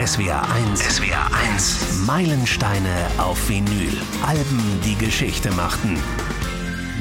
SWR 1. SWR 1. Meilensteine auf Vinyl. Alben, die Geschichte machten.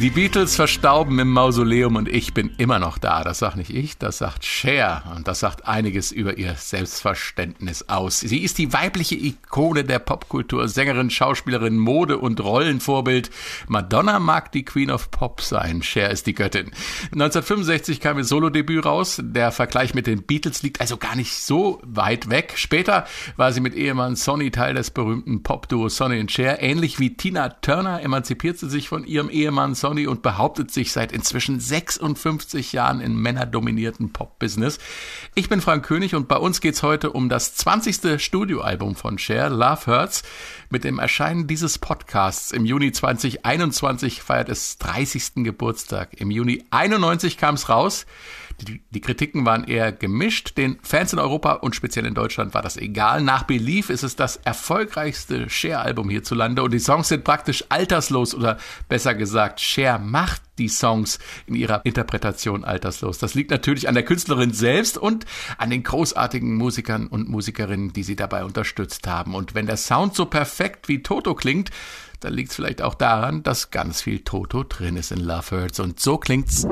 Die Beatles verstauben im Mausoleum und ich bin immer noch da. Das sagt nicht ich, das sagt Cher. Und das sagt einiges über ihr Selbstverständnis aus. Sie ist die weibliche Ikone der Popkultur, Sängerin, Schauspielerin, Mode- und Rollenvorbild. Madonna mag die Queen of Pop sein. Cher ist die Göttin. 1965 kam ihr Solodebüt raus. Der Vergleich mit den Beatles liegt also gar nicht so weit weg. Später war sie mit Ehemann Sonny Teil des berühmten Popduos Sonny und Cher. Ähnlich wie Tina Turner emanzipiert sie sich von ihrem Ehemann Sonny Sony und behauptet sich seit inzwischen 56 Jahren im männerdominierten Pop-Business. Ich bin Frank König und bei uns geht's heute um das 20. Studioalbum von Cher, Love Hurts. Mit dem Erscheinen dieses Podcasts im Juni 2021 feiert es 30. Geburtstag. Im Juni 91 kam es raus. Die, die, Kritiken waren eher gemischt. Den Fans in Europa und speziell in Deutschland war das egal. Nach Belief ist es das erfolgreichste Cher-Album hierzulande und die Songs sind praktisch alterslos oder besser gesagt, Cher macht die Songs in ihrer Interpretation alterslos. Das liegt natürlich an der Künstlerin selbst und an den großartigen Musikern und Musikerinnen, die sie dabei unterstützt haben. Und wenn der Sound so perfekt wie Toto klingt, dann liegt es vielleicht auch daran, dass ganz viel Toto drin ist in Love Hurts. Und so klingt's.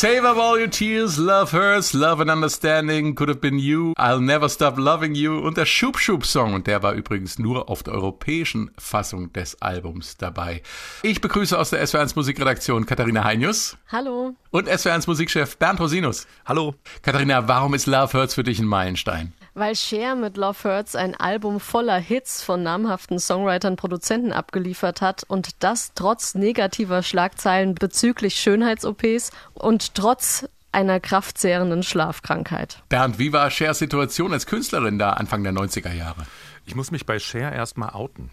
Save up all your tears, love hurts, love and understanding, could have been you, I'll never stop loving you und der Schub Schub Song und der war übrigens nur auf der europäischen Fassung des Albums dabei. Ich begrüße aus der SW1 Musikredaktion Katharina Heinius. Hallo. Und SW1 Musikchef Bernd Rosinus. Hallo. Katharina, warum ist Love Hurts für dich ein Meilenstein? Weil Cher mit Love Hurts ein Album voller Hits von namhaften Songwritern, Produzenten abgeliefert hat und das trotz negativer Schlagzeilen bezüglich Schönheits-OPs und trotz einer kraftzehrenden Schlafkrankheit. Bernd, wie war Chers Situation als Künstlerin da Anfang der 90er Jahre? Ich muss mich bei Cher erstmal outen.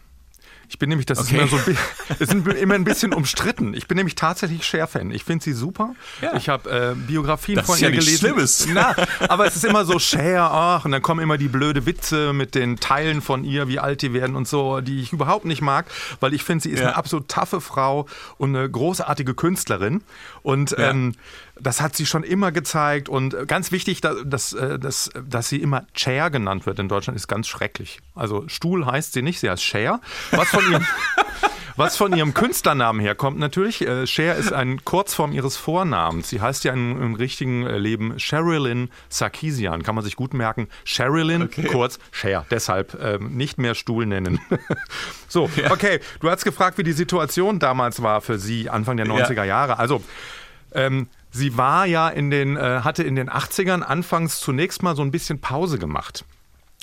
Ich bin nämlich, das okay. ist, immer so, ist immer ein bisschen umstritten. Ich bin nämlich tatsächlich Cher-Fan. Ich finde sie super. Ja. Ich habe äh, Biografien das von ist ja ihr gelesen. Schlimmes. Na, aber es ist immer so Cher, ach, und dann kommen immer die blöde Witze mit den Teilen von ihr, wie alt die werden und so, die ich überhaupt nicht mag, weil ich finde, sie ist ja. eine absolut taffe Frau und eine großartige Künstlerin. Und ja. ähm, das hat sie schon immer gezeigt und ganz wichtig, dass, dass, dass, dass sie immer Chair genannt wird in Deutschland, ist ganz schrecklich. Also Stuhl heißt sie nicht, sie heißt Chair. Was von ihrem, was von ihrem Künstlernamen herkommt natürlich. Äh, Cher ist ein Kurzform ihres Vornamens. Sie heißt ja im, im richtigen äh, Leben Sherilyn Sarkisian. Kann man sich gut merken. Sherilyn, okay. kurz Cher. Deshalb ähm, nicht mehr Stuhl nennen. so, ja. okay. Du hast gefragt, wie die Situation damals war für sie Anfang der 90er ja. Jahre. Also, ähm, sie war ja in den, äh, hatte in den 80ern anfangs zunächst mal so ein bisschen Pause gemacht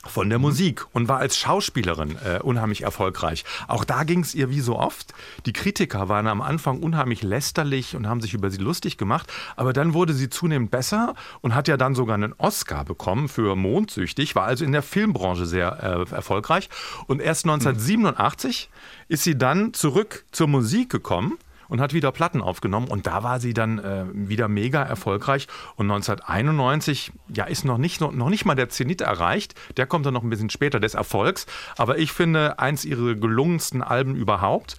von der Musik und war als Schauspielerin äh, unheimlich erfolgreich. Auch da ging es ihr wie so oft. Die Kritiker waren am Anfang unheimlich lästerlich und haben sich über sie lustig gemacht, aber dann wurde sie zunehmend besser und hat ja dann sogar einen Oscar bekommen für Mondsüchtig, war also in der Filmbranche sehr äh, erfolgreich und erst 1987 mhm. ist sie dann zurück zur Musik gekommen und hat wieder Platten aufgenommen. Und da war sie dann äh, wieder mega erfolgreich. Und 1991, ja, ist noch nicht, noch, noch nicht mal der Zenit erreicht. Der kommt dann noch ein bisschen später des Erfolgs. Aber ich finde, eins ihrer gelungensten Alben überhaupt.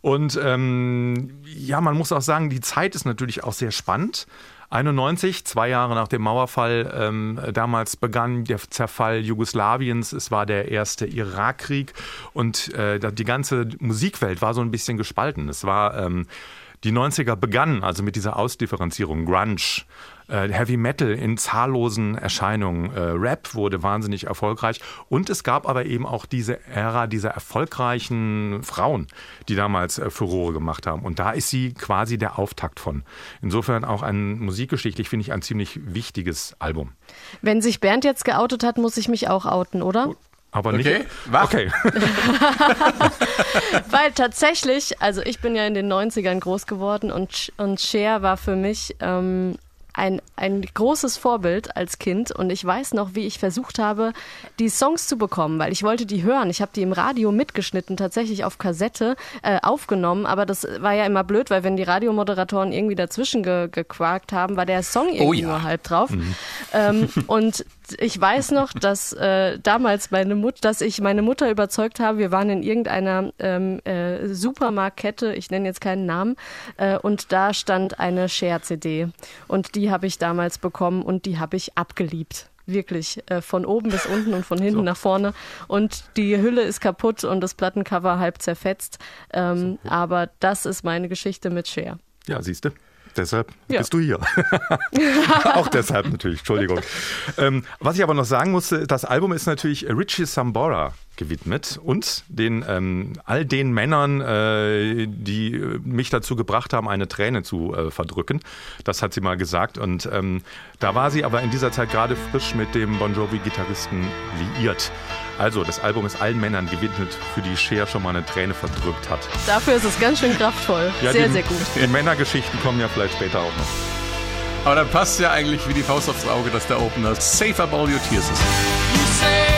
Und ähm, ja, man muss auch sagen, die Zeit ist natürlich auch sehr spannend. 91, zwei Jahre nach dem Mauerfall, ähm, damals begann der Zerfall Jugoslawiens. Es war der erste Irakkrieg und äh, die ganze Musikwelt war so ein bisschen gespalten. Es war ähm, die 90er begannen also mit dieser Ausdifferenzierung, Grunge, äh, Heavy Metal in zahllosen Erscheinungen, äh, Rap wurde wahnsinnig erfolgreich und es gab aber eben auch diese Ära dieser erfolgreichen Frauen, die damals äh, Furore gemacht haben und da ist sie quasi der Auftakt von. Insofern auch ein musikgeschichtlich finde ich ein ziemlich wichtiges Album. Wenn sich Bernd jetzt geoutet hat, muss ich mich auch outen, oder? Aber nicht. Okay. Okay. Weil tatsächlich, also ich bin ja in den 90ern groß geworden und, und Cher war für mich ähm, ein, ein großes Vorbild als Kind und ich weiß noch, wie ich versucht habe, die Songs zu bekommen, weil ich wollte die hören. Ich habe die im Radio mitgeschnitten, tatsächlich auf Kassette äh, aufgenommen, aber das war ja immer blöd, weil wenn die Radiomoderatoren irgendwie dazwischen ge gequakt haben, war der Song irgendwie Oh ja. nur halb drauf. Ähm, und ich weiß noch, dass äh, damals meine Mutter, dass ich meine Mutter überzeugt habe, wir waren in irgendeiner ähm, äh, Supermarktkette, ich nenne jetzt keinen Namen, äh, und da stand eine Share-CD. Und die habe ich damals bekommen und die habe ich abgeliebt. Wirklich, äh, von oben bis unten und von hinten nach vorne. Und die Hülle ist kaputt und das Plattencover halb zerfetzt. Ähm, aber das ist meine Geschichte mit Cher. Ja, siehst du. Deshalb Ja. bist du hier. auch deshalb natürlich, Entschuldigung. Ähm, was ich aber noch sagen musste, das Album ist natürlich Richie Sambora gewidmet und den ähm, all den Männern, äh, die äh, mich dazu gebracht haben, eine Träne zu äh, verdrücken. Das hat sie mal gesagt. Und ähm, da war sie aber in dieser Zeit gerade frisch mit dem Bon Jovi-Gitarristen liiert. Also, das Album ist allen Männern gewidmet, für die Cher schon mal eine Träne verdrückt hat. Dafür ist es ganz schön kraftvoll. Ja, sehr, die, sehr gut. Die Männergeschichten kommen ja vielleicht später auch noch. Aber dann passt ja eigentlich wie die Faust aufs Auge, dass der Opener Safe Up All Your Tears ist.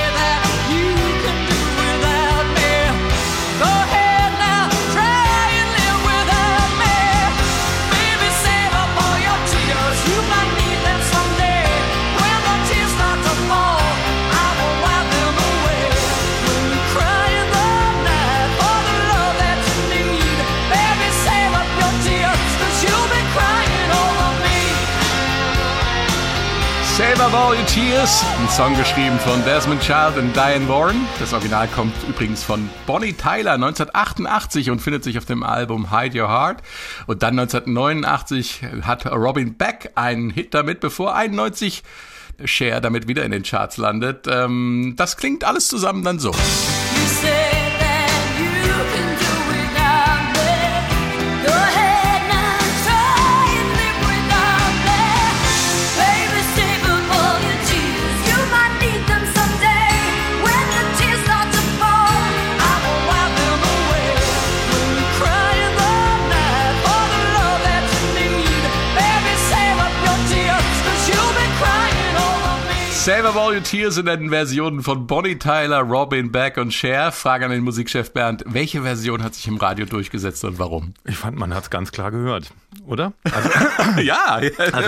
Save Up All Your Tears, ein Song geschrieben von Desmond Child und Diane Warren. Das Original kommt übrigens von Bonnie Tyler 1988 und findet sich auf dem Album Hide Your Heart. Und dann 1989 hat Robin Beck einen Hit damit, bevor 91 Cher damit wieder in den Charts landet. Ähm, das klingt alles zusammen dann so. Save Up All Your Tears in den Versionen von Bonnie Tyler, Robin Beck und Cher. Frage an den Musikchef Bernd, welche Version hat sich im Radio durchgesetzt und warum? Ich fand, man hat es ganz klar gehört, oder? Also, ja,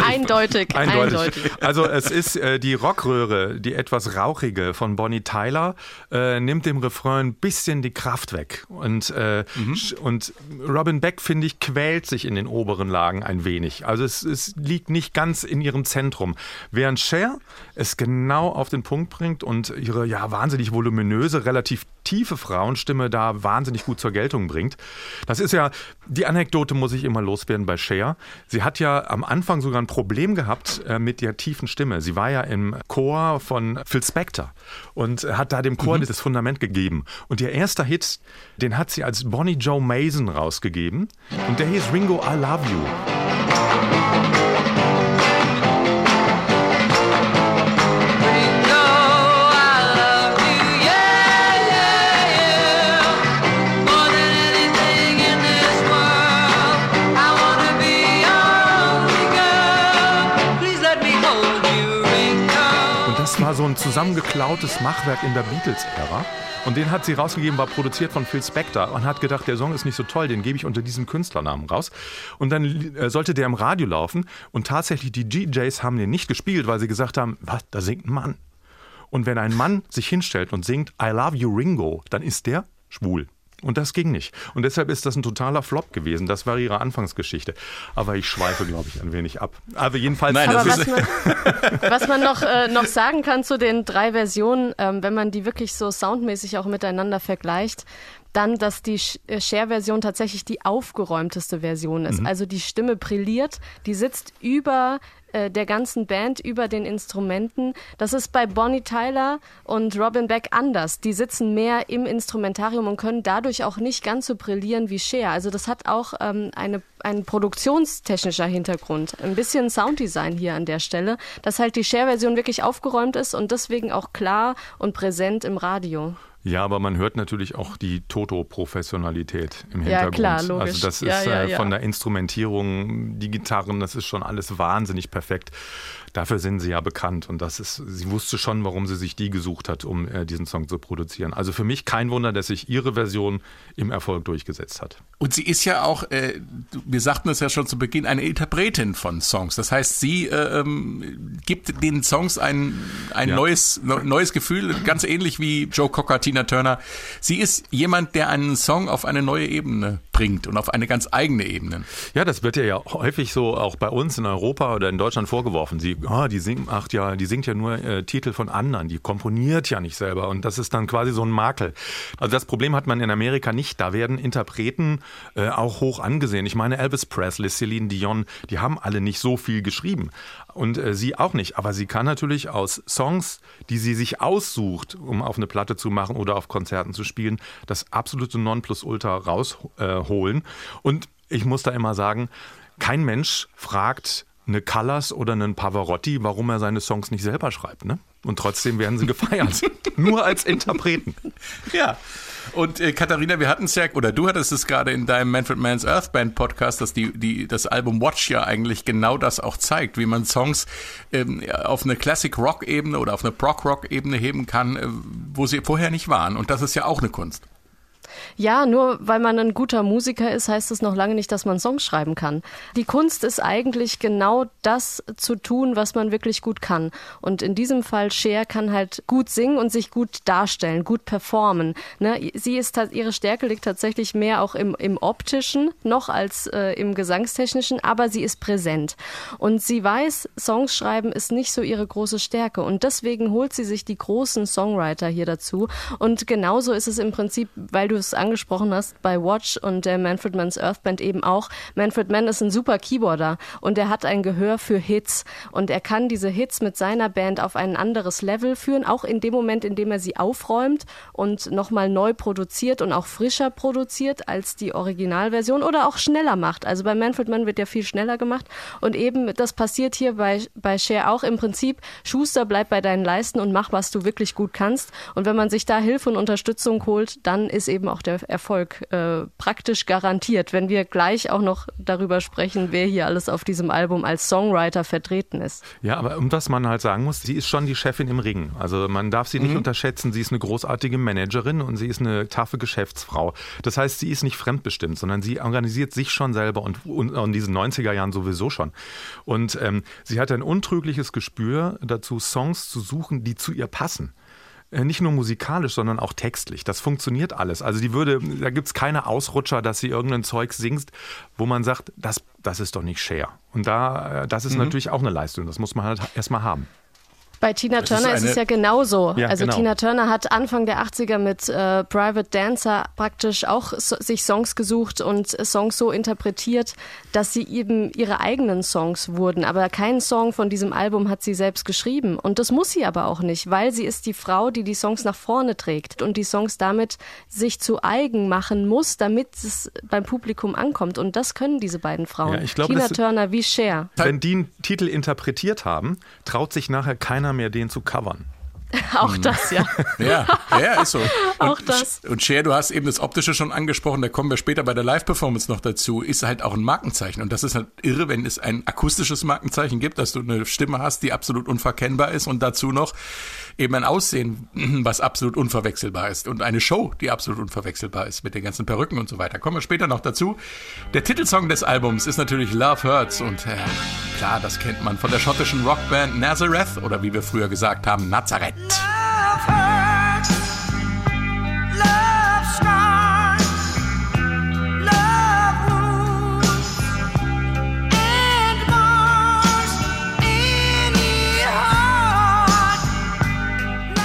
Eindeutig, eindeutig. Also es ist äh, die Rockröhre, die etwas rauchige von Bonnie Tyler, äh, nimmt dem Refrain ein bisschen die Kraft weg. Und, äh, sch- und Robin Beck, finde ich, quält sich in den oberen Lagen ein wenig. Also es, es liegt nicht ganz in ihrem Zentrum. Während Cher es genau auf den Punkt bringt und ihre ja wahnsinnig voluminöse, relativ tiefe Frauenstimme da wahnsinnig gut zur Geltung bringt. Das ist ja, die Anekdote muss ich immer loswerden bei Cher. Sie hat ja am Anfang sogar ein Problem gehabt äh, mit der tiefen Stimme. Sie war ja im Chor von Phil Spector und hat da dem Chor das Fundament gegeben. Und ihr erster Hit, den hat sie als Bonnie Joe Mason rausgegeben und der hieß Ringo I Love You. So ein zusammengeklautes Machwerk in der Beatles-Ära. Und den hat sie rausgegeben, war produziert von Phil Spector und hat gedacht, der Song ist nicht so toll, den gebe ich unter diesem Künstlernamen raus. Und dann äh, sollte der im Radio laufen und tatsächlich die DJs haben den nicht gespielt, weil sie gesagt haben, was, da singt ein Mann. Und wenn ein Mann sich hinstellt und singt I love you Ringo, dann ist der schwul. Und das ging nicht. Und deshalb ist das ein totaler Flop gewesen. Das war ihre Anfangsgeschichte. Aber ich schweife, glaube ich, ein wenig ab. Also jedenfalls. Nein, Aber was ist- man, was man noch, äh, noch sagen kann zu den drei Versionen, ähm, wenn man die wirklich so soundmäßig auch miteinander vergleicht, dann, dass die äh, Share-Version tatsächlich die aufgeräumteste Version ist. Mhm. Also die Stimme brilliert, die sitzt über äh, der ganzen Band, über den Instrumenten. Das ist bei Bonnie Tyler und Robin Beck anders. Die sitzen mehr im Instrumentarium und können dadurch auch nicht ganz so brillieren wie Cher. Also das hat auch ähm, eine, ein produktionstechnischer Hintergrund. Ein bisschen Sounddesign hier an der Stelle, dass halt die Cher-Version wirklich aufgeräumt ist und deswegen auch klar und präsent im Radio. Ja, aber man hört natürlich auch die Toto-Professionalität im Ja, Hintergrund. klar, logisch. Also das ist Ja, ja, äh, ja. von der Instrumentierung, die Gitarren, das ist schon alles wahnsinnig perfekt. Dafür sind sie ja bekannt und das ist, sie wusste schon, warum sie sich die gesucht hat, um äh, diesen Song zu produzieren. Also für mich kein Wunder, dass sich ihre Version im Erfolg durchgesetzt hat. Und sie ist ja auch, äh, wir sagten es ja schon zu Beginn, eine Interpretin von Songs. Das heißt, sie äh, ähm, gibt den Songs ein, ein Ja. neues, ne- neues Gefühl, ganz ähnlich wie Joe Cocker, Tina Turner. Sie ist jemand, der einen Song auf eine neue Ebene bringt und auf eine ganz eigene Ebene. Ja, das wird ja häufig so auch bei uns in Europa oder in Deutschland vorgeworfen. Sie, ah, die singt, ach ja, die singt ja nur äh, Titel von anderen, die komponiert ja nicht selber und das ist dann quasi so ein Makel. Also das Problem hat man in Amerika nicht. Da werden Interpreten äh, auch hoch angesehen. Ich meine Elvis Presley, Celine Dion, die haben alle nicht so viel geschrieben und äh, sie auch nicht. Aber sie kann natürlich aus Songs, die sie sich aussucht, um auf eine Platte zu machen oder auf Konzerten zu spielen, das absolute Nonplusultra rausholen. und ich muss da immer sagen, kein Mensch fragt eine Callas oder einen Pavarotti, warum er seine Songs nicht selber schreibt. Ne? Und trotzdem werden sie gefeiert. Nur als Interpreten. Ja. Und äh, Katharina, wir hatten es ja, oder du hattest es gerade in deinem Manfred Mann's Earth Band Podcast, dass die, die, das Album Watch ja eigentlich genau das auch zeigt, wie man Songs ähm, auf eine Classic Rock Ebene oder auf eine Prog Rock Ebene heben kann, äh, wo sie vorher nicht waren. Und das ist ja auch eine Kunst. Ja, nur weil man ein guter Musiker ist, heißt es noch lange nicht, dass man Songs schreiben kann. Die Kunst ist eigentlich genau das zu tun, was man wirklich gut kann. Und in diesem Fall Cher kann halt gut singen und sich gut darstellen, gut performen. Ne? Sie ist ihre Stärke liegt tatsächlich mehr auch im, im optischen noch als äh, im gesangstechnischen, aber sie ist präsent. Und sie weiß, Songs schreiben ist nicht so ihre große Stärke. Und deswegen holt sie sich die großen Songwriter hier dazu. Und genauso ist es im Prinzip, weil du es angesprochen hast, bei Watch und der Manfred Mann's Earth Band eben auch. Manfred Mann ist ein super Keyboarder und er hat ein Gehör für Hits und er kann diese Hits mit seiner Band auf ein anderes Level führen, auch in dem Moment, in dem er sie aufräumt und nochmal neu produziert und auch frischer produziert als die Originalversion oder auch schneller macht. Also bei Manfred Mann wird ja viel schneller gemacht und eben das passiert hier bei, bei Cher auch im Prinzip, Schuster, bleib bei deinen Leisten und mach, was du wirklich gut kannst. Und wenn man sich da Hilfe und Unterstützung holt, dann ist eben auch der Erfolg äh, praktisch garantiert, wenn wir gleich auch noch darüber sprechen, wer hier alles auf diesem Album als Songwriter vertreten ist. Ja, aber um was man halt sagen muss, sie ist schon die Chefin im Ring. Also man darf sie nicht Mhm. unterschätzen. Sie ist eine großartige Managerin und sie ist eine taffe Geschäftsfrau. Das heißt, sie ist nicht fremdbestimmt, sondern sie organisiert sich schon selber und, und in diesen 90er Jahren sowieso schon. Und ähm, sie hat ein untrügliches Gespür dazu, Songs zu suchen, die zu ihr passen. Äh, Nicht nur musikalisch, sondern auch textlich. Das funktioniert alles. Also die würde, da gibt es keine Ausrutscher, dass sie irgendein Zeug singt, wo man sagt, das, das ist doch nicht Cher. Und da, äh, das Mhm. ist natürlich auch eine Leistung. Das muss man halt erstmal haben. Bei Tina Turner ist ist, es ja genauso. Ja, also genau. Tina Turner hat Anfang der 80er mit äh, Private Dancer praktisch auch so, sich Songs gesucht und Songs so interpretiert, dass sie eben ihre eigenen Songs wurden. Aber keinen Song von diesem Album hat sie selbst geschrieben. Und das muss sie aber auch nicht, weil sie ist die Frau, die die Songs nach vorne trägt und die Songs damit sich zu eigen machen muss, damit es beim Publikum ankommt. Und das können diese beiden Frauen. Ja, ich glaub, Tina Turner wie Cher. Wenn die einen Titel interpretiert haben, traut sich nachher keiner mehr, den zu covern. Auch das, ja. Ja, ja, ist so. Auch und, das. Und Cher, du hast eben das Optische schon angesprochen, da kommen wir später bei der Live-Performance noch dazu, ist halt auch ein Markenzeichen. Und das ist halt irre, wenn es ein akustisches Markenzeichen gibt, dass du eine Stimme hast, die absolut unverkennbar ist und dazu noch eben ein Aussehen, was absolut unverwechselbar ist und eine Show, die absolut unverwechselbar ist mit den ganzen Perücken und so weiter. Kommen wir später noch dazu. Der Titelsong des Albums ist natürlich Love Hurts und äh, klar, das kennt man von der schottischen Rockband Nazareth oder wie wir früher gesagt haben, Nazareth. Love hurts. Love scars. Love wounds. And mars any heart.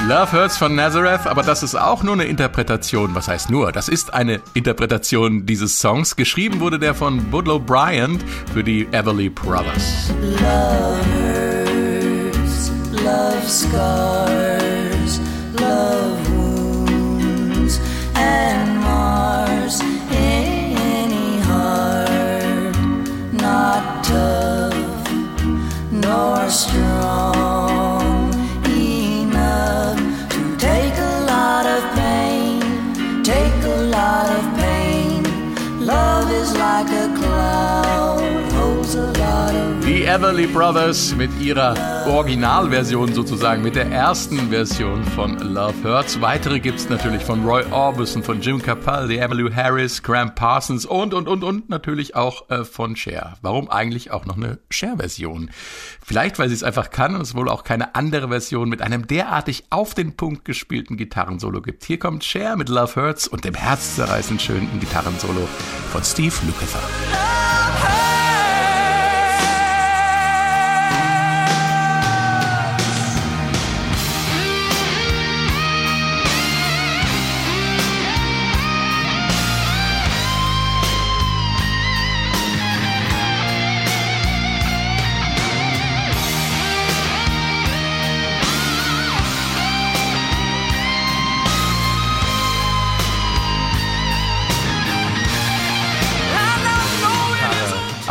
Love Hurts von Nazareth, aber das ist auch nur eine Interpretation. Was heißt nur? Das ist eine Interpretation dieses Songs. Geschrieben wurde der von Budlow Bryant für die Everly Brothers. Love hurts, love scars, Everly Brothers mit ihrer Originalversion sozusagen, mit der ersten Version von Love Hurts. Weitere gibt's natürlich von Roy Orbison, von Jim Capaldi, Emmylou Harris, Graham Parsons und, und, und, und natürlich auch äh, von Cher. Warum eigentlich auch noch eine Cher-Version? Vielleicht, weil sie es einfach kann und es wohl auch keine andere Version mit einem derartig auf den Punkt gespielten Gitarrensolo gibt. Hier kommt Cher mit Love Hurts und dem herzzerreißend schönen Gitarrensolo von Steve Lukather.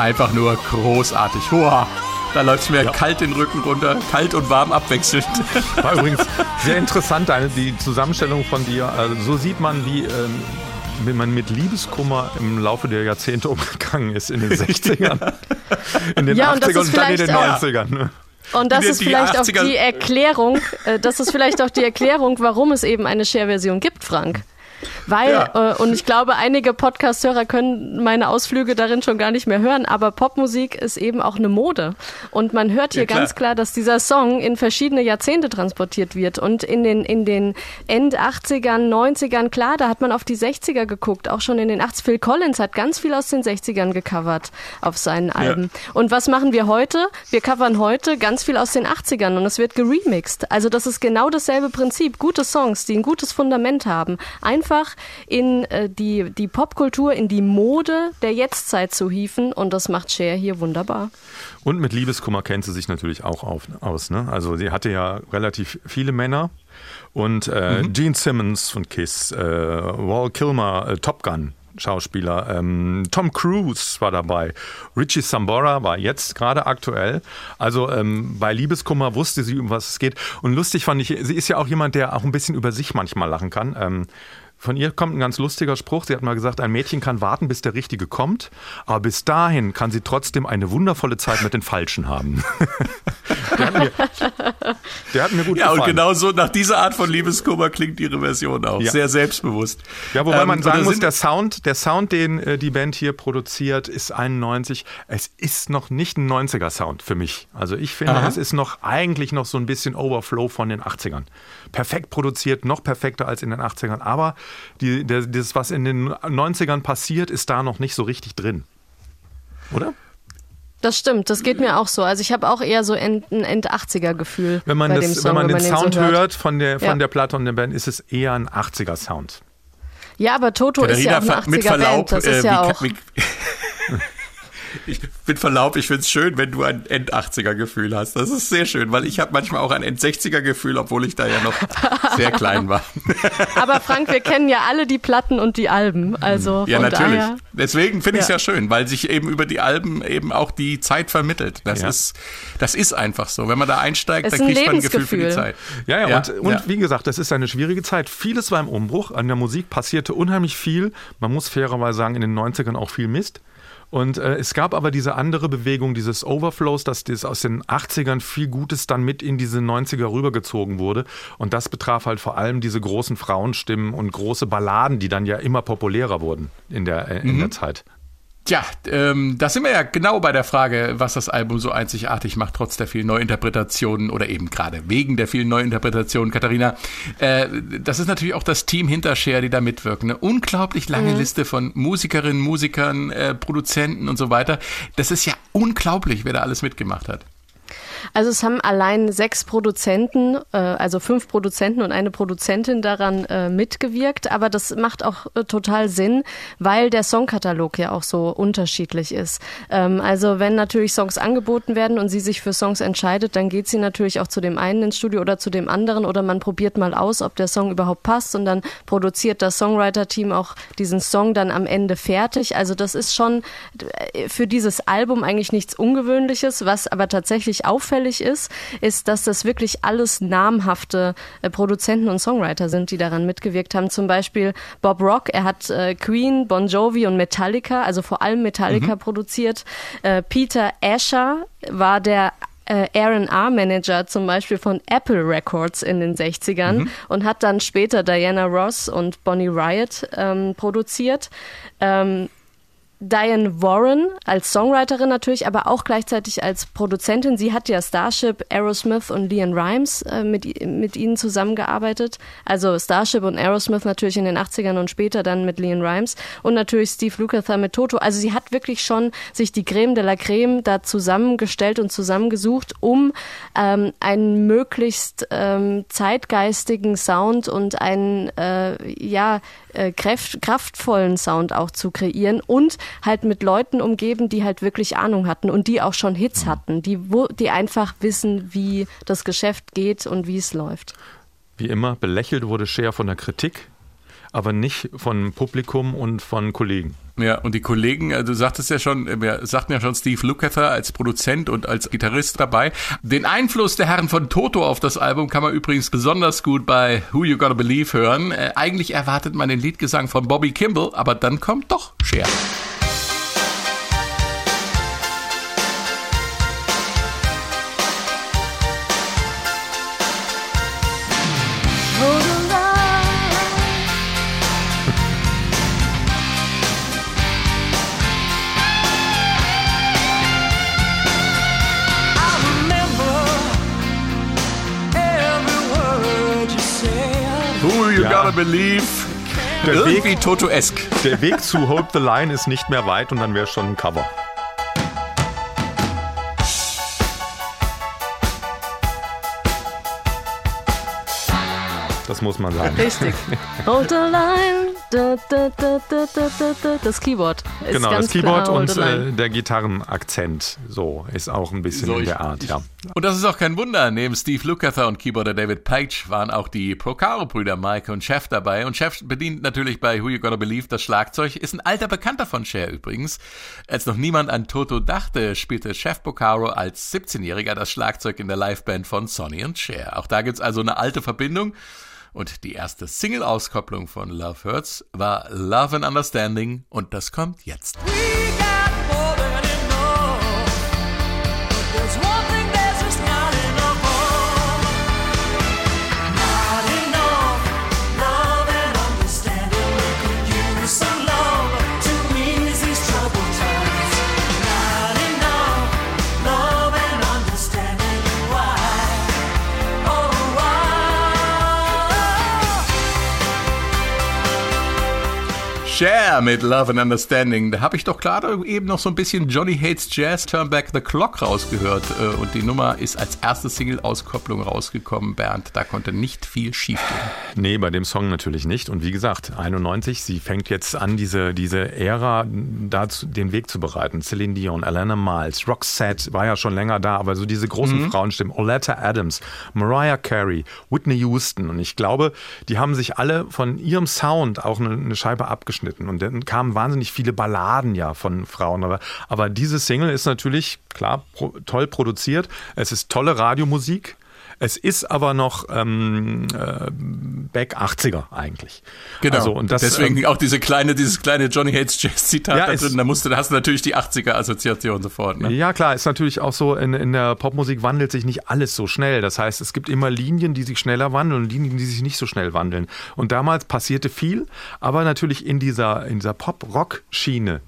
Einfach nur großartig. Hoa. Da läuft's mir kalt den Rücken runter, kalt und warm abwechselnd. War übrigens sehr interessant, deine, die Zusammenstellung von dir. Also so sieht man, wie, ähm, wie man mit Liebeskummer im Laufe der Jahrzehnte umgegangen ist. In den 60ern, in den Ja, und das 80ern ist und dann in den vielleicht auch- 90ern. ne? Und das Die- ist vielleicht auch 80er die Erklärung, äh, das ist vielleicht auch die Erklärung, warum es eben eine Share-Version gibt, Frank. Weil, Ja. äh, und ich glaube, einige Podcast-Hörer können meine Ausflüge darin schon gar nicht mehr hören, aber Popmusik ist eben auch eine Mode. Und man hört hier Ja, klar. ganz klar, dass dieser Song in verschiedene Jahrzehnte transportiert wird. Und in den, in den End 80ern, 90ern, klar, da hat man auf die 60er geguckt, auch schon in den 80 Phil Collins hat ganz viel aus den 60ern gecovert auf seinen Alben. Und was machen wir heute? Wir covern heute ganz viel aus den 80ern und es wird geremixed. Also das ist genau dasselbe Prinzip. Gute Songs, die ein gutes Fundament haben. Einfach in äh, die, die Popkultur, in die Mode der Jetztzeit zu hieven und das macht Cher hier wunderbar. Und mit Liebeskummer kennt sie sich natürlich auch auf, aus. Ne? Also sie hatte ja relativ viele Männer. Und äh, Gene Simmons von Kiss, äh, Wal Kilmer, äh, Top Gun. Schauspieler. Ähm, Tom Cruise war dabei. Richie Sambora war jetzt gerade aktuell. Also ähm, bei Liebeskummer wusste sie, um was es geht. Und lustig fand ich, sie ist ja auch jemand, der auch ein bisschen über sich manchmal lachen kann. Ähm, von ihr kommt ein ganz lustiger Spruch. Sie hat mal gesagt, ein Mädchen kann warten, bis der Richtige kommt, aber bis dahin kann sie trotzdem eine wundervolle Zeit mit den Falschen haben. der, hat mir, der hat mir gut Ja, und gefallen. genau so, nach dieser Art von Liebeskummer klingt ihre Version auch. Ja. Sehr selbstbewusst. Ja, wobei Ähm, man sagen muss, der Sound, der Sound, den äh, die Band hier produziert, ist 91. Es ist noch nicht ein 90er Sound für mich. Also ich finde, Aha. es ist noch eigentlich noch so ein bisschen Overflow von den 80ern. Perfekt produziert, noch perfekter als in den 80ern. Aber die, der, das, was in den 90ern passiert, ist da noch nicht so richtig drin. Oder? Das stimmt, das geht mir auch so. Also ich habe auch eher so ein End-80er-Gefühl Wenn man, bei das, dem Song, wenn man den Sound so hört von der, von Ja. der Platte und der Band, ist es eher ein 80er Sound. Ja, aber Toto ist ja auch eine Katharina, 80er mit Verlaub, Band. Das äh, ist ja wie, auch. wie, Ich bin verlaubt, ich finde es schön, wenn du ein End-80er-Gefühl hast. Das ist sehr schön, weil ich habe manchmal auch ein End-60er-Gefühl, obwohl ich da ja noch sehr klein war. Aber Frank, wir kennen ja alle die Platten und die Alben. Also Ja, natürlich. Daher, Deswegen finde ich es Ja. ja schön, weil sich eben über die Alben eben auch die Zeit vermittelt. Das Ja. ist, das ist einfach so. Wenn man da einsteigt, Es dann kriegt man ein Gefühl für die Lebensgefühl. Zeit. Ja, ja, Ja, und, und ja. wie gesagt, das ist eine schwierige Zeit. Vieles war im Umbruch. An der Musik passierte unheimlich viel. Man muss fairerweise sagen, in den 90ern auch viel Mist. Und äh, es gab aber diese andere Bewegung, dieses Overflows, dass das aus den 80ern viel Gutes dann mit in diese 90er rübergezogen wurde. Und das betraf halt vor allem diese großen Frauenstimmen und große Balladen, die dann ja immer populärer wurden in der, äh, in der Zeit. Tja, ähm, da sind wir ja genau bei der Frage, was das Album so einzigartig macht, trotz der vielen Neuinterpretationen oder eben gerade wegen der vielen Neuinterpretationen, Katharina. Äh, das ist natürlich auch das Team hinter Cher, die da mitwirken. Eine unglaublich lange Liste von Musikerinnen, Musikern, äh, Produzenten und so weiter. Das ist ja unglaublich, wer da alles mitgemacht hat. Also es haben allein sechs Produzenten, äh, also fünf Produzenten und eine Produzentin daran äh, mitgewirkt, aber das macht auch äh, total Sinn, weil der Songkatalog ja auch so unterschiedlich ist. Ähm, also wenn natürlich Songs angeboten werden und sie sich für Songs entscheidet, dann geht sie natürlich auch zu dem einen ins Studio oder zu dem anderen oder man probiert mal aus, ob der Song überhaupt passt und dann produziert das Songwriter-Team auch diesen Song dann am Ende fertig. Also das ist schon äh, für dieses Album eigentlich nichts Ungewöhnliches, was aber tatsächlich auffällig ist, ist, dass das wirklich alles namhafte äh, Produzenten und Songwriter sind, die daran mitgewirkt haben. Zum Beispiel Bob Rock, er hat äh, Queen, Bon Jovi und Metallica, also vor allem Metallica produziert. Äh, Peter Asher war der äh, R&R-Manager zum Beispiel von Apple Records in den 60ern und hat dann später Diana Ross und Bonnie Riot ähm, produziert. Ähm, Diane Warren als Songwriterin natürlich, aber auch gleichzeitig als Produzentin. Sie hat ja Starship, Aerosmith und Leon Rimes äh, mit, mit ihnen zusammengearbeitet. Also Starship und Aerosmith natürlich in den 80ern und später dann mit Leon Rimes und natürlich Steve Lukather mit Toto. Also sie hat wirklich schon sich die Creme de la Creme da zusammengestellt und zusammengesucht, um ähm, einen möglichst ähm, zeitgeistigen Sound und einen äh, ja äh, kraft, kraftvollen Sound auch zu kreieren und halt mit Leuten umgeben, die halt wirklich Ahnung hatten und die auch schon Hits hatten, die, wo, die einfach wissen, wie das Geschäft geht und wie es läuft. Wie immer, belächelt wurde Cher von der Kritik, aber nicht von Publikum und von Kollegen. Ja, und die Kollegen, äh, du sagtest ja schon, äh, wir sagten ja schon Steve Lukather als Produzent und als Gitarrist dabei. Den Einfluss der Herren von Toto auf das Album kann man übrigens besonders gut bei Who You Gotta Believe hören. Äh, eigentlich erwartet man den Liedgesang von Bobby Kimball, aber dann kommt doch Cher. Believe. Der Irgendwie Weg, Toto-esk. der Weg zu Hope the Line ist nicht mehr weit und dann wäre schon ein Cover. Das muss man sagen. Richtig. Hold the line. Da, da, da, da, da, da, da. Das Keyboard. Ist Genau, ganz das Keyboard klar, und äh, der Gitarrenakzent. So, ist auch ein bisschen So, in ich- der Art, ja. Und das ist auch kein Wunder. Neben Steve Lukather und Keyboarder David Page waren auch die Procaro-Brüder Mike und Chef dabei. Und Chef bedient natürlich bei Who You Gonna Believe das Schlagzeug. Ist ein alter Bekannter von Cher übrigens. Als noch niemand an Toto dachte, spielte Chef Procaro als 17-Jähriger das Schlagzeug in der Liveband von Sonny und Cher. Auch da gibt's also eine alte Verbindung. Und die erste Single-Auskopplung von Love Hurts war Love and Understanding. Und das kommt jetzt. Cher mit Love and Understanding. Da habe ich doch gerade eben noch so ein bisschen Johnny Hates Jazz Turn Back the Clock rausgehört. Äh, Und die Nummer ist als erste Single-Auskopplung rausgekommen, Bernd. Da konnte nicht viel schiefgehen. Nee, bei dem Song natürlich nicht. Und wie gesagt, 91, sie fängt jetzt an, diese, diese Ära dazu, den Weg zu bereiten. Celine Dion, Alana Miles, Roxette war ja schon länger da, aber so diese großen Frauenstimmen, Oleta Adams, Mariah Carey, Whitney Houston. Und ich glaube, die haben sich alle von ihrem Sound auch eine, eine Scheibe abgeschnitten. Und dann kamen wahnsinnig viele Balladen ja von Frauen. Aber, aber diese Single ist natürlich, klar, pro, toll produziert. Es ist tolle Radiomusik. Es ist aber noch ähm, äh, Back 80er eigentlich. Genau. Also, und das, Deswegen ähm, auch diese kleine, dieses kleine Johnny Hates Jazz Zitat Ja, da drin. Da musst du, da hast du natürlich die 80er Assoziation sofort. Ne? Ja, klar, ist natürlich auch so, in, in der Popmusik wandelt sich nicht alles so schnell. Das heißt, es gibt immer Linien, die sich schneller wandeln und Linien, die sich nicht so schnell wandeln. Und damals passierte viel, aber natürlich in dieser, in dieser Pop-Rock-Schiene.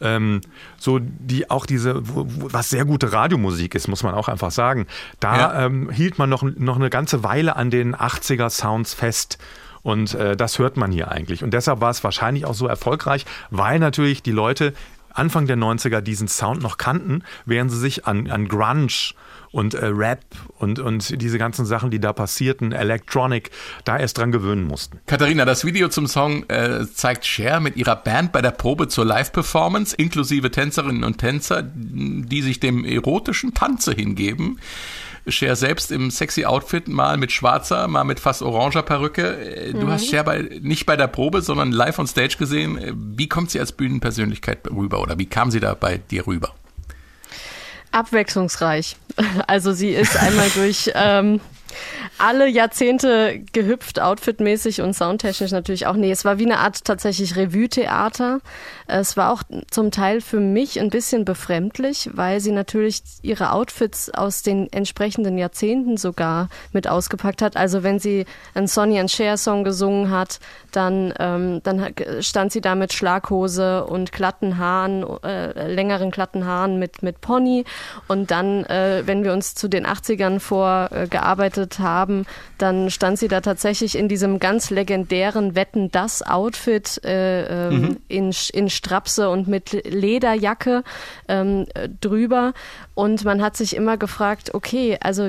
Ähm, so die auch diese, wo, wo, was sehr gute Radiomusik ist, muss man auch einfach sagen. Da Ja. ähm, hielt man noch, noch eine ganze Weile an den 80er Sounds fest. Und äh, das hört man hier eigentlich. Und deshalb war es wahrscheinlich auch so erfolgreich, weil natürlich die Leute Anfang der 90er diesen Sound noch kannten, während sie sich an, an Grunge und äh, Rap und, und diese ganzen Sachen, die da passierten, Electronic, da erst dran gewöhnen mussten. Katharina, das Video zum Song äh, zeigt Cher mit ihrer Band bei der Probe zur Live-Performance, inklusive Tänzerinnen und Tänzer, die sich dem erotischen Tanze hingeben. Cher selbst im sexy Outfit, mal mit schwarzer, mal mit fast oranger Perücke. Äh, Du hast Cher bei, nicht bei der Probe, sondern live on stage gesehen. Äh, Wie kommt sie als Bühnenpersönlichkeit rüber oder wie kam sie da bei dir rüber? Abwechslungsreich. Also sie ist einmal durch ähm, alle Jahrzehnte gehüpft, outfitmäßig und soundtechnisch natürlich auch. Nee, es war wie eine Art tatsächlich Revue-Theater. Es war auch zum Teil für mich ein bisschen befremdlich, weil sie natürlich ihre Outfits aus den entsprechenden Jahrzehnten sogar mit ausgepackt hat. Also wenn sie einen Sonny and Cher Song gesungen hat, dann, ähm, dann stand sie da mit Schlaghose und glatten Haaren, äh, längeren glatten Haaren mit, mit Pony. Und dann, äh, wenn wir uns zu den 80ern vorgearbeitet haben, dann stand sie da tatsächlich in diesem ganz legendären Wetten das Outfit äh, ähm, in, in Strapse und mit Lederjacke ähm, äh, drüber. Und man hat sich immer gefragt, okay, also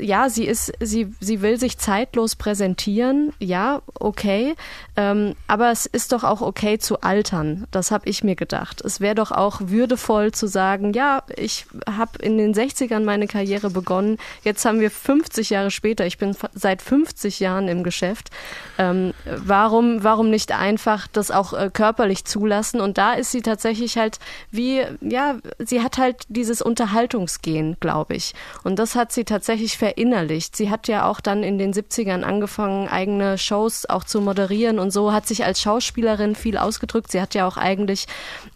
ja, sie ist, sie, sie will sich zeitlos präsentieren, ja, okay, ähm, aber es ist doch auch okay zu altern. Das habe ich mir gedacht. Es wäre doch auch würdevoll zu sagen, ja, ich habe in den 60ern meine Karriere begonnen, jetzt haben wir 50 Jahre später, ich bin seit 50 Jahren im Geschäft. Ähm, warum, warum nicht einfach das auch äh, körperlich zulassen? Und da ist sie tatsächlich halt wie, ja, sie hat halt dieses Unterhaltungsgehen, glaube ich. Und das hat sie tatsächlich verinnerlicht. Sie hat ja auch dann in den 70ern angefangen, eigene Shows auch zu moderieren und so hat sich als Schauspielerin viel ausgedrückt. Sie hat ja auch eigentlich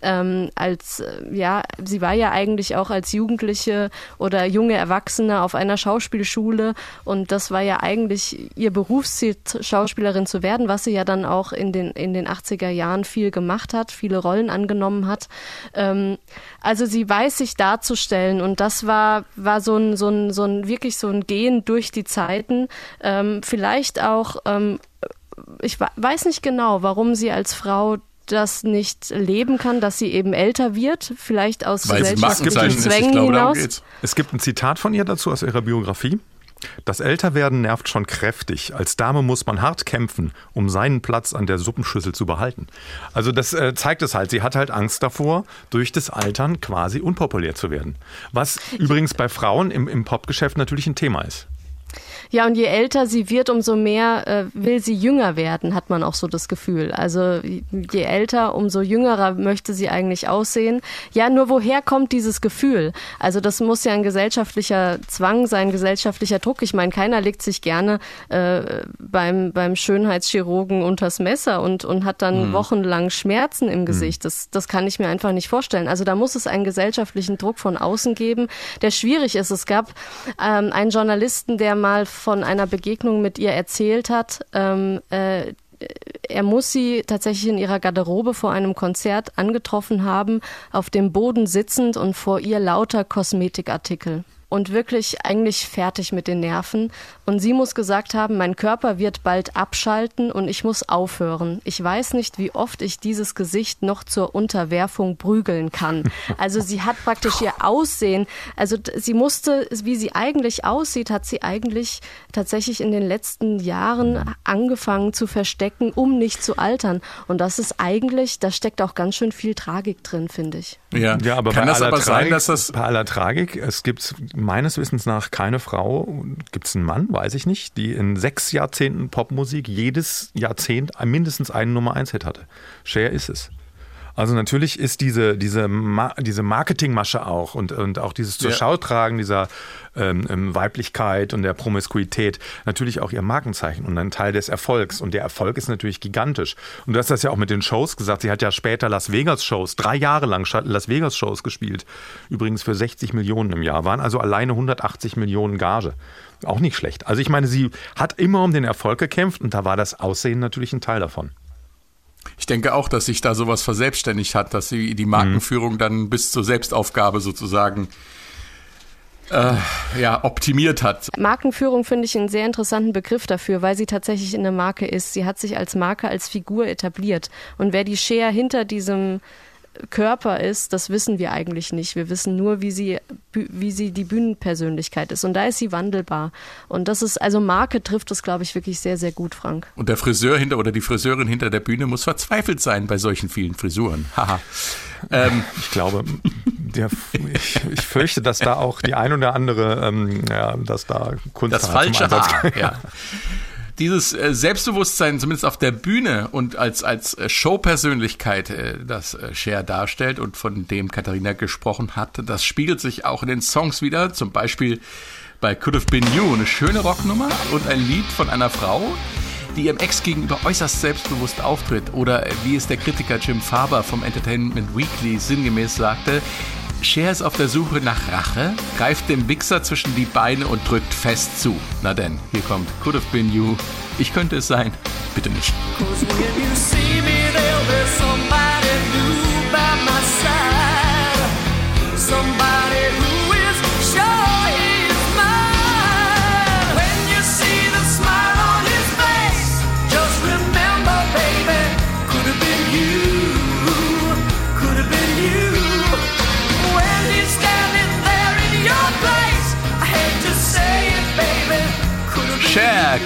ähm, als, äh, ja, sie war ja eigentlich auch als Jugendliche oder junge Erwachsene auf einer Schauspielschule und das war ja eigentlich ihr Berufsziel, Schauspielerin zu werden, was sie ja dann auch in den, in den 80er Jahren viel gemacht hat, viele Rollen angenommen hat. Ähm, also sie weiß sich darzustellen und das war, war so ein, so ein, so ein, wirklich so ein Gehen durch die Zeiten. Ähm, vielleicht auch, ähm, ich weiß nicht genau, warum sie als Frau das nicht leben kann, dass sie eben älter wird, vielleicht aus Weil gesellschaftlichen Zwängen glaube, hinaus. Es gibt ein Zitat von ihr dazu aus ihrer Biografie. Das Älterwerden nervt schon kräftig. Als Dame muss man hart kämpfen, um seinen Platz an der Suppenschüssel zu behalten. Also das äh, zeigt es halt. Sie hat halt Angst davor, durch das Altern quasi unpopulär zu werden. Was übrigens bei Frauen im, im Popgeschäft natürlich ein Thema ist. Ja, und je älter sie wird, umso mehr äh, will sie jünger werden, hat man auch so das Gefühl. Also je älter, umso jüngerer möchte sie eigentlich aussehen. Ja, nur woher kommt dieses Gefühl? Also das muss ja ein gesellschaftlicher Zwang sein, gesellschaftlicher Druck. Ich meine, keiner legt sich gerne äh, beim, beim Schönheitschirurgen unters Messer und, und hat dann wochenlang Schmerzen im Gesicht. Das, das kann ich mir einfach nicht vorstellen. Also da muss es einen gesellschaftlichen Druck von außen geben, der schwierig ist. Es gab ähm, einen Journalisten, der mal von einer Begegnung mit ihr erzählt hat. Ähm, äh, er muss sie tatsächlich in ihrer Garderobe vor einem Konzert angetroffen haben, auf dem Boden sitzend und vor ihr lauter Kosmetikartikel. Und wirklich eigentlich fertig mit den Nerven. Und sie muss gesagt haben, mein Körper wird bald abschalten und ich muss aufhören. Ich weiß nicht, wie oft ich dieses Gesicht noch zur Unterwerfung prügeln kann. Also sie hat praktisch ihr Aussehen, also sie musste, wie sie eigentlich aussieht, hat sie eigentlich tatsächlich in den letzten Jahren angefangen zu verstecken, um nicht zu altern. Und das ist eigentlich, da steckt auch ganz schön viel Tragik drin, finde ich. Ja, Ja, aber kann bei das aller aber sein, Tragik, dass das bei aller Tragik, es gibt meines Wissens nach keine Frau, gibt es einen Mann, weiß ich nicht, die in sechs Jahrzehnten Popmusik jedes Jahrzehnt mindestens einen Nummer eins Hit hatte. Cher ist es. Also natürlich ist diese, diese, Ma diese Marketingmasche auch und, und auch dieses zur Ja. Schau tragen dieser ähm, ähm, Weiblichkeit und der Promiskuität natürlich auch ihr Markenzeichen und ein Teil des Erfolgs. Und der Erfolg ist natürlich gigantisch. Und du hast das ja auch mit den Shows gesagt. Sie hat ja später Las Vegas Shows, drei Jahre lang Las Vegas Shows gespielt. Übrigens für 60 Millionen im Jahr. Waren also alleine 180 Millionen Gage. Auch nicht schlecht. Also ich meine, sie hat immer um den Erfolg gekämpft und da war das Aussehen natürlich ein Teil davon. Ich denke auch, dass sich da sowas verselbstständigt hat, dass sie die Markenführung dann bis zur Selbstaufgabe sozusagen äh, ja, optimiert hat. Markenführung finde ich einen sehr interessanten Begriff dafür, weil sie tatsächlich eine Marke ist. Sie hat sich als Marke, als Figur etabliert. Und wer die Cher hinter diesem Körper ist, das wissen wir eigentlich nicht. Wir wissen nur, wie sie, wie sie die Bühnenpersönlichkeit ist. Und da ist sie wandelbar. Und das ist, also Marke trifft das, glaube ich, wirklich sehr, sehr gut, Frank. Und der Friseur hinter oder die Friseurin hinter der Bühne muss verzweifelt sein bei solchen vielen Frisuren. Haha. ähm, Ich glaube, der, ich, ich fürchte, dass da auch die ein oder andere, ähm, ja, dass da Kunst das falsche Haar. Ja. Dieses äh, Selbstbewusstsein, zumindest auf der Bühne und als, als äh, Showpersönlichkeit, äh, das Cher darstellt und von dem Katharina gesprochen hat, das spiegelt sich auch in den Songs wieder. Zum Beispiel bei Could Have Been You, eine schöne Rocknummer und ein Lied von einer Frau, die ihrem Ex gegenüber äußerst selbstbewusst auftritt. Oder wie es der Kritiker Jim Faber vom Entertainment Weekly sinngemäß sagte, Cher ist auf der Suche nach Rache, greift dem Wichser zwischen die Beine und drückt fest zu. Na denn, hier kommt Could Have Been You. Ich könnte es sein. Bitte nicht.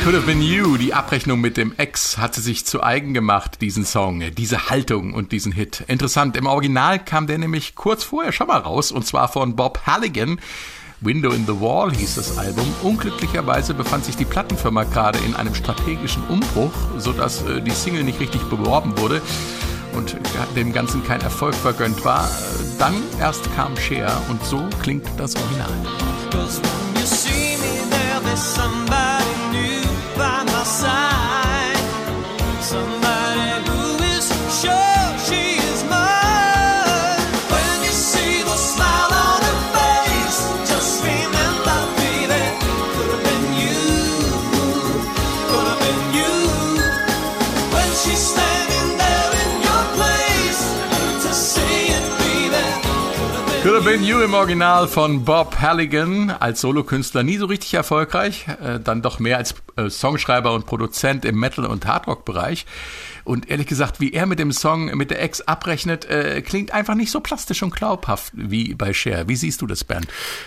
Could Have Been You, die Abrechnung mit dem Ex hat sie sich zu eigen gemacht, diesen Song, diese Haltung und diesen Hit. Interessant, im Original kam der nämlich kurz vorher schon mal raus und zwar von Bob Halligan. Window in the Wall hieß das Album. Unglücklicherweise befand sich die Plattenfirma gerade in einem strategischen Umbruch, sodass äh, die Single nicht richtig beworben wurde und dem Ganzen kein Erfolg vergönnt war. Äh, Dann erst kam Cher und so klingt das Original. Been you im Original von Bob Halligan als Solokünstler nie so richtig erfolgreich, äh, dann doch mehr als äh, Songschreiber und Produzent im Metal- und Hardrock-Bereich. Und ehrlich gesagt, wie er mit dem Song mit der Ex abrechnet, äh, klingt einfach nicht so plastisch und glaubhaft wie bei Cher. Wie siehst du das, Bernd?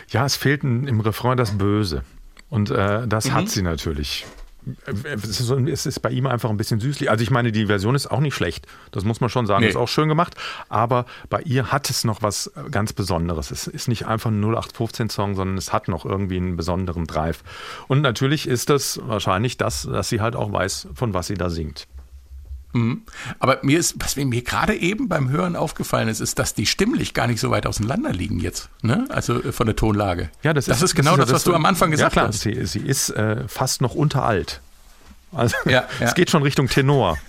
Ja, es fehlt im Refrain das Böse. Und äh, das Mhm. hat sie natürlich. Es ist, bei ihm einfach ein bisschen süßlich. Also ich meine, die Version ist auch nicht schlecht. Das muss man schon sagen. Nee. Ist auch schön gemacht. Aber bei ihr hat es noch was ganz Besonderes. Es ist nicht einfach ein 0815-Song, sondern es hat noch irgendwie einen besonderen Drive. Und natürlich ist das wahrscheinlich das, dass sie halt auch weiß, von was sie da singt. Aber mir ist, was mir gerade eben beim Hören aufgefallen ist, ist, dass die stimmlich gar nicht so weit auseinander liegen jetzt. Ne? Also äh, von der Tonlage. Ja, das, ist, genau das, ja was du am Anfang gesagt ja, klar, hast. Sie, sie ist äh, fast noch unteralt. Also Ja, es ja. geht schon Richtung Tenor.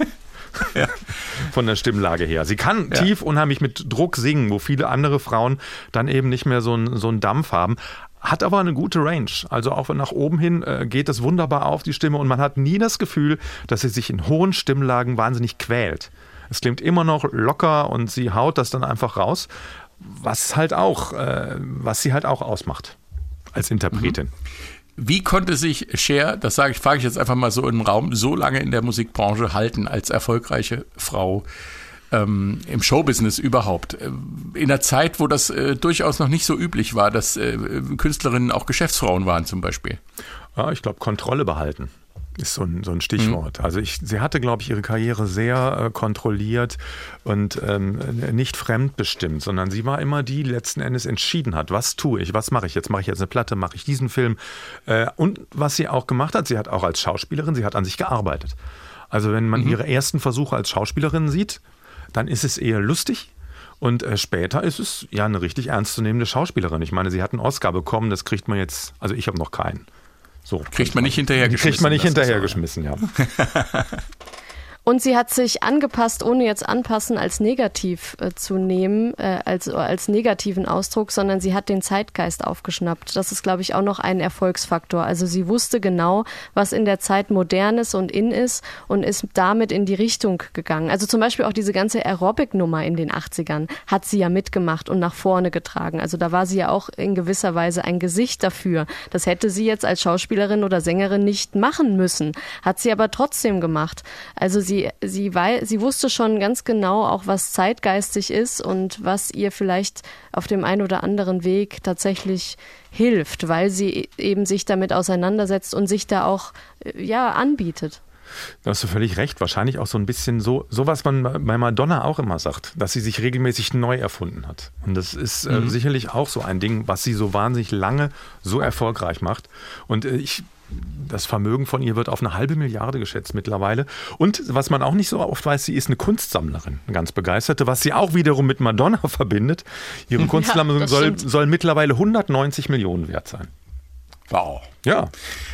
Von der Stimmlage her. Sie kann Ja. tief unheimlich mit Druck singen, wo viele andere Frauen dann eben nicht mehr so einen so einen Dampf haben. Hat aber eine gute Range. Also auch nach oben hin äh, geht es wunderbar auf die Stimme und man hat nie das Gefühl, dass sie sich in hohen Stimmlagen wahnsinnig quält. Es klingt immer noch locker und sie haut das dann einfach raus, was halt auch, äh, was sie halt auch ausmacht. als Interpretin. Wie konnte sich Cher, das sage ich, frage ich jetzt einfach mal so im Raum, so lange in der Musikbranche halten als erfolgreiche Frau ähm, im Showbusiness überhaupt? Äh, In einer Zeit, wo das äh, durchaus noch nicht so üblich war, dass äh, Künstlerinnen auch Geschäftsfrauen waren zum Beispiel. Ja, ich glaube, Kontrolle behalten ist so ein, so ein Stichwort. Also ich, sie hatte, glaube ich, ihre Karriere sehr äh, kontrolliert und ähm, nicht fremdbestimmt, sondern sie war immer die, die letzten Endes entschieden hat, was tue ich, was mache ich jetzt, mache ich jetzt eine Platte, mache ich diesen Film. Äh, und was sie auch gemacht hat, sie hat auch als Schauspielerin, sie hat an sich gearbeitet. Also wenn man ihre ersten Versuche als Schauspielerin sieht, dann ist es eher lustig. Und äh, später ist es ja eine richtig ernstzunehmende Schauspielerin. Ich meine, sie hat einen Oscar bekommen, das kriegt man jetzt, also ich habe noch keinen. So, Kriegt man nicht hinterhergeschmissen. Kriegt man nicht hinterhergeschmissen, ja. Und sie hat sich angepasst, ohne jetzt anpassen als negativ äh, zu nehmen, äh, als, als negativen Ausdruck, sondern sie hat den Zeitgeist aufgeschnappt. Das ist, glaube ich, auch noch ein Erfolgsfaktor. Also sie wusste genau, was in der Zeit modern ist und in ist und ist damit in die Richtung gegangen. Also zum Beispiel auch diese ganze Aerobic-Nummer in den 80ern hat sie ja mitgemacht und nach vorne getragen. Also da war sie ja auch in gewisser Weise ein Gesicht dafür. Das hätte sie jetzt als Schauspielerin oder Sängerin nicht machen müssen. Hat sie aber trotzdem gemacht. Also sie, sie, wei sie wusste schon ganz genau auch, was zeitgeistig ist und was ihr vielleicht auf dem einen oder anderen Weg tatsächlich hilft, weil sie eben sich damit auseinandersetzt und sich da auch, äh, ja, anbietet. Da hast du völlig recht. Wahrscheinlich auch so ein bisschen so, so was man bei Madonna auch immer sagt, dass sie sich regelmäßig neu erfunden hat. Und das ist äh, sicherlich auch so ein Ding, was sie so wahnsinnig lange so erfolgreich macht. Und äh, ich das Vermögen von ihr wird auf eine halbe Milliarde geschätzt mittlerweile. Und was man auch nicht so oft weiß, sie ist eine Kunstsammlerin, eine ganz begeisterte, was sie auch wiederum mit Madonna verbindet. Ihre Kunstsammlung das soll, soll mittlerweile 190 Millionen wert sein. Wow. Ja,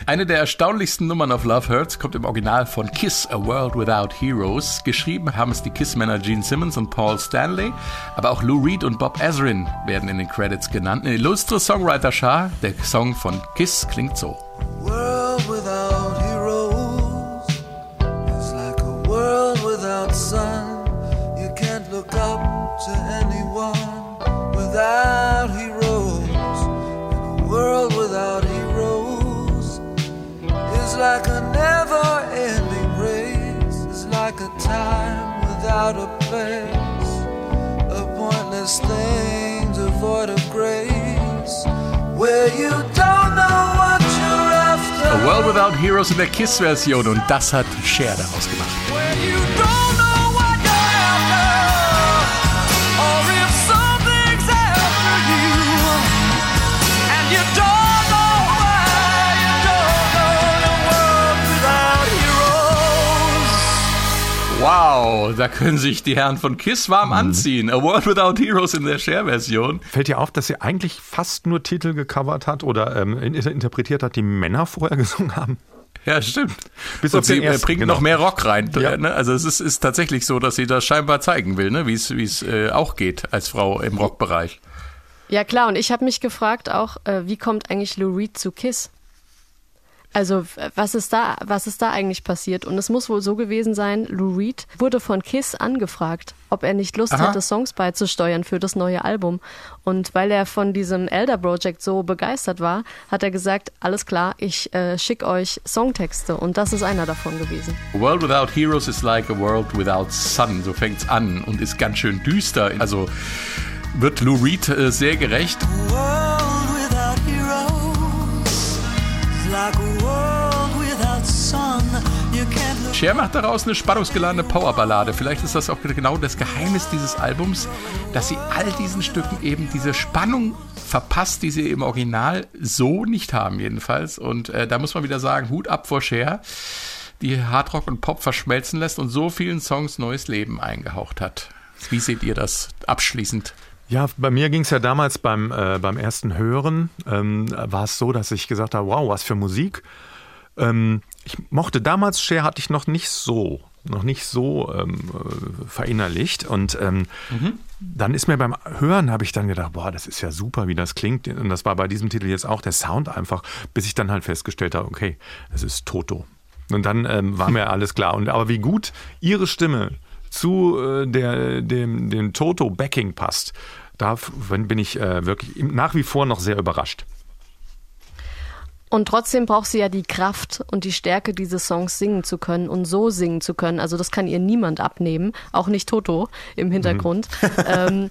Eine der erstaunlichsten Nummern auf Love Hurts kommt im Original von Kiss, A World Without Heroes. Geschrieben haben es die Kiss-Männer Gene Simmons und Paul Stanley, aber auch Lou Reed und Bob Ezrin werden in den Credits genannt. Eine illustre Songwriter-Schar. Der Song von Kiss klingt so. You can't look up to anyone without heroes. And a world without heroes is like a never ending race. It's like a time without a place. A pointless thing devoid of grace. Where you don't know what you're after. A World Without Heroes in der Kiss-Version und das hat Cher daraus gemacht. Wow, da können sich die Herren von Kiss warm anziehen. A World Without Heroes in der Cher-Version. Fällt dir auf, dass sie eigentlich fast nur Titel gecovert hat oder ähm, in- interpretiert hat, die Männer vorher gesungen haben? Ja, stimmt. Bis und sie äh, ersten, bringt genau. noch mehr Rock rein. Ja. Ne? Also es ist, ist tatsächlich so, dass sie das scheinbar zeigen will, ne? wie es wie es äh, auch geht als Frau im Rockbereich. Ja klar, und ich habe mich gefragt auch, äh, wie kommt eigentlich Lou Reed zu Kiss? Also was ist da, was ist da eigentlich passiert? Und es muss wohl so gewesen sein, Lou Reed wurde von Kiss angefragt, ob er nicht Lust Aha. hätte, Songs beizusteuern für das neue Album. Und weil er von diesem Elder Project so begeistert war, hat er gesagt, alles klar, ich äh, schick euch Songtexte. Und das ist einer davon gewesen. A World Without Heroes is like a world without sun. So fängt's an und ist ganz schön düster. Also wird Lou Reed äh, sehr gerecht. A world without heroes is like a Cher macht daraus eine spannungsgeladene Powerballade. Vielleicht ist das auch genau das Geheimnis dieses Albums, dass sie all diesen Stücken eben diese Spannung verpasst, die sie im Original so nicht haben jedenfalls. Und äh, da muss man wieder sagen, Hut ab vor Cher, die Hardrock und Pop verschmelzen lässt und so vielen Songs neues Leben eingehaucht hat. Wie seht ihr das abschließend? Ja, bei mir ging es ja damals beim, äh, beim ersten Hören, ähm, war es so, dass ich gesagt habe, wow, was für Musik. Ähm, ich mochte damals, Cher hatte ich noch nicht so, noch nicht so ähm, äh, verinnerlicht. Und ähm, dann ist mir beim Hören, habe ich dann gedacht, boah, das ist ja super, wie das klingt. Und das war bei diesem Titel jetzt auch der Sound einfach, bis ich dann halt festgestellt habe, okay, es ist Toto. Und dann ähm, war mir alles klar. Und aber wie gut ihre Stimme zu äh, der, dem, dem Toto-Backing passt, da bin ich äh, wirklich nach wie vor noch sehr überrascht. Und trotzdem braucht sie ja die Kraft und die Stärke, diese Songs singen zu können und so singen zu können. Also das kann ihr niemand abnehmen, auch nicht Toto im Hintergrund. ähm,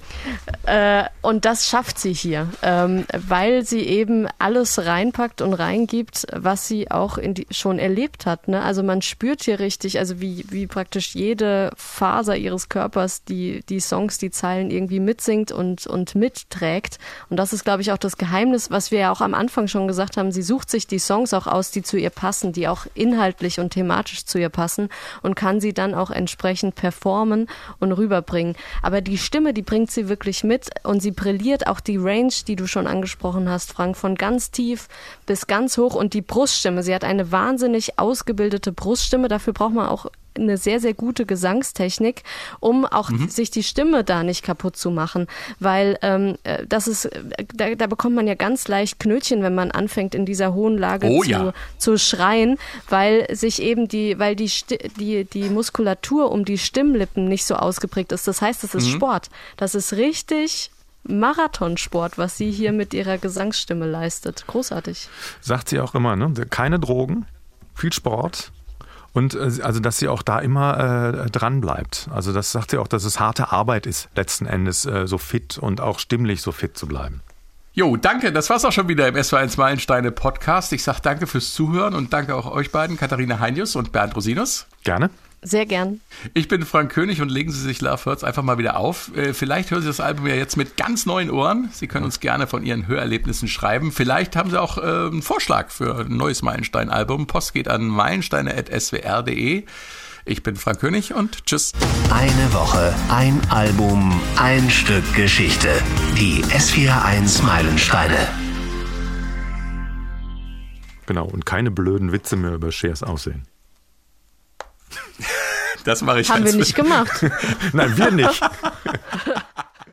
äh, und das schafft sie hier, ähm, weil sie eben alles reinpackt und reingibt, was sie auch die, schon erlebt hat. Ne? Also man spürt hier richtig, also wie, wie praktisch jede Faser ihres Körpers die, die Songs, die Zeilen irgendwie mitsingt und, und mitträgt. Und das ist, glaube ich, auch das Geheimnis, was wir ja auch am Anfang schon gesagt haben. Sie sucht sich die Songs auch aus, die zu ihr passen, die auch inhaltlich und thematisch zu ihr passen und kann sie dann auch entsprechend performen und rüberbringen. Aber die Stimme, die bringt sie wirklich mit und sie brilliert auch die Range, die du schon angesprochen hast, Frank, von ganz tief bis ganz hoch und die Bruststimme. Sie hat eine wahnsinnig ausgebildete Bruststimme. Dafür braucht man auch eine sehr, sehr gute Gesangstechnik, um auch sich die Stimme da nicht kaputt zu machen. Weil ähm, äh, das ist, da, da bekommt man ja ganz leicht Knötchen, wenn man anfängt, in dieser hohen Lage Oh zu, ja. zu schreien, weil sich eben die, weil die, Sti- die, die Muskulatur um die Stimmlippen nicht so ausgeprägt ist. Das heißt, das ist Sport. Das ist richtig. Marathonsport, was sie hier mit ihrer Gesangsstimme leistet. Großartig. Sagt sie auch immer, ne? keine Drogen, viel Sport. Und äh, also, dass sie auch da immer äh, dran bleibt. Also, das sagt sie auch, dass es harte Arbeit ist, letzten Endes äh, so fit und auch stimmlich so fit zu bleiben. Jo, danke. Das war's auch schon wieder im SW1 Meilensteine Podcast. Ich sag danke fürs Zuhören und danke auch euch beiden, Katharina Heinius und Bernd Rosinus. Gerne. Sehr gern. Ich bin Frank König und legen Sie sich Love Hurts einfach mal wieder auf. Äh, Vielleicht hören Sie das Album ja jetzt mit ganz neuen Ohren. Sie können uns gerne von Ihren Hörerlebnissen schreiben. Vielleicht haben Sie auch äh, einen Vorschlag für ein neues Meilenstein-Album. Post geht an meilensteine.swr.de. Ich bin Frank König und tschüss. Eine Woche, ein Album, ein Stück Geschichte. Die S41 Meilensteine. Genau. Und keine blöden Witze mehr über Shares Aussehen. Das mache ich. Haben wir nicht gemacht. Nein, wir nicht.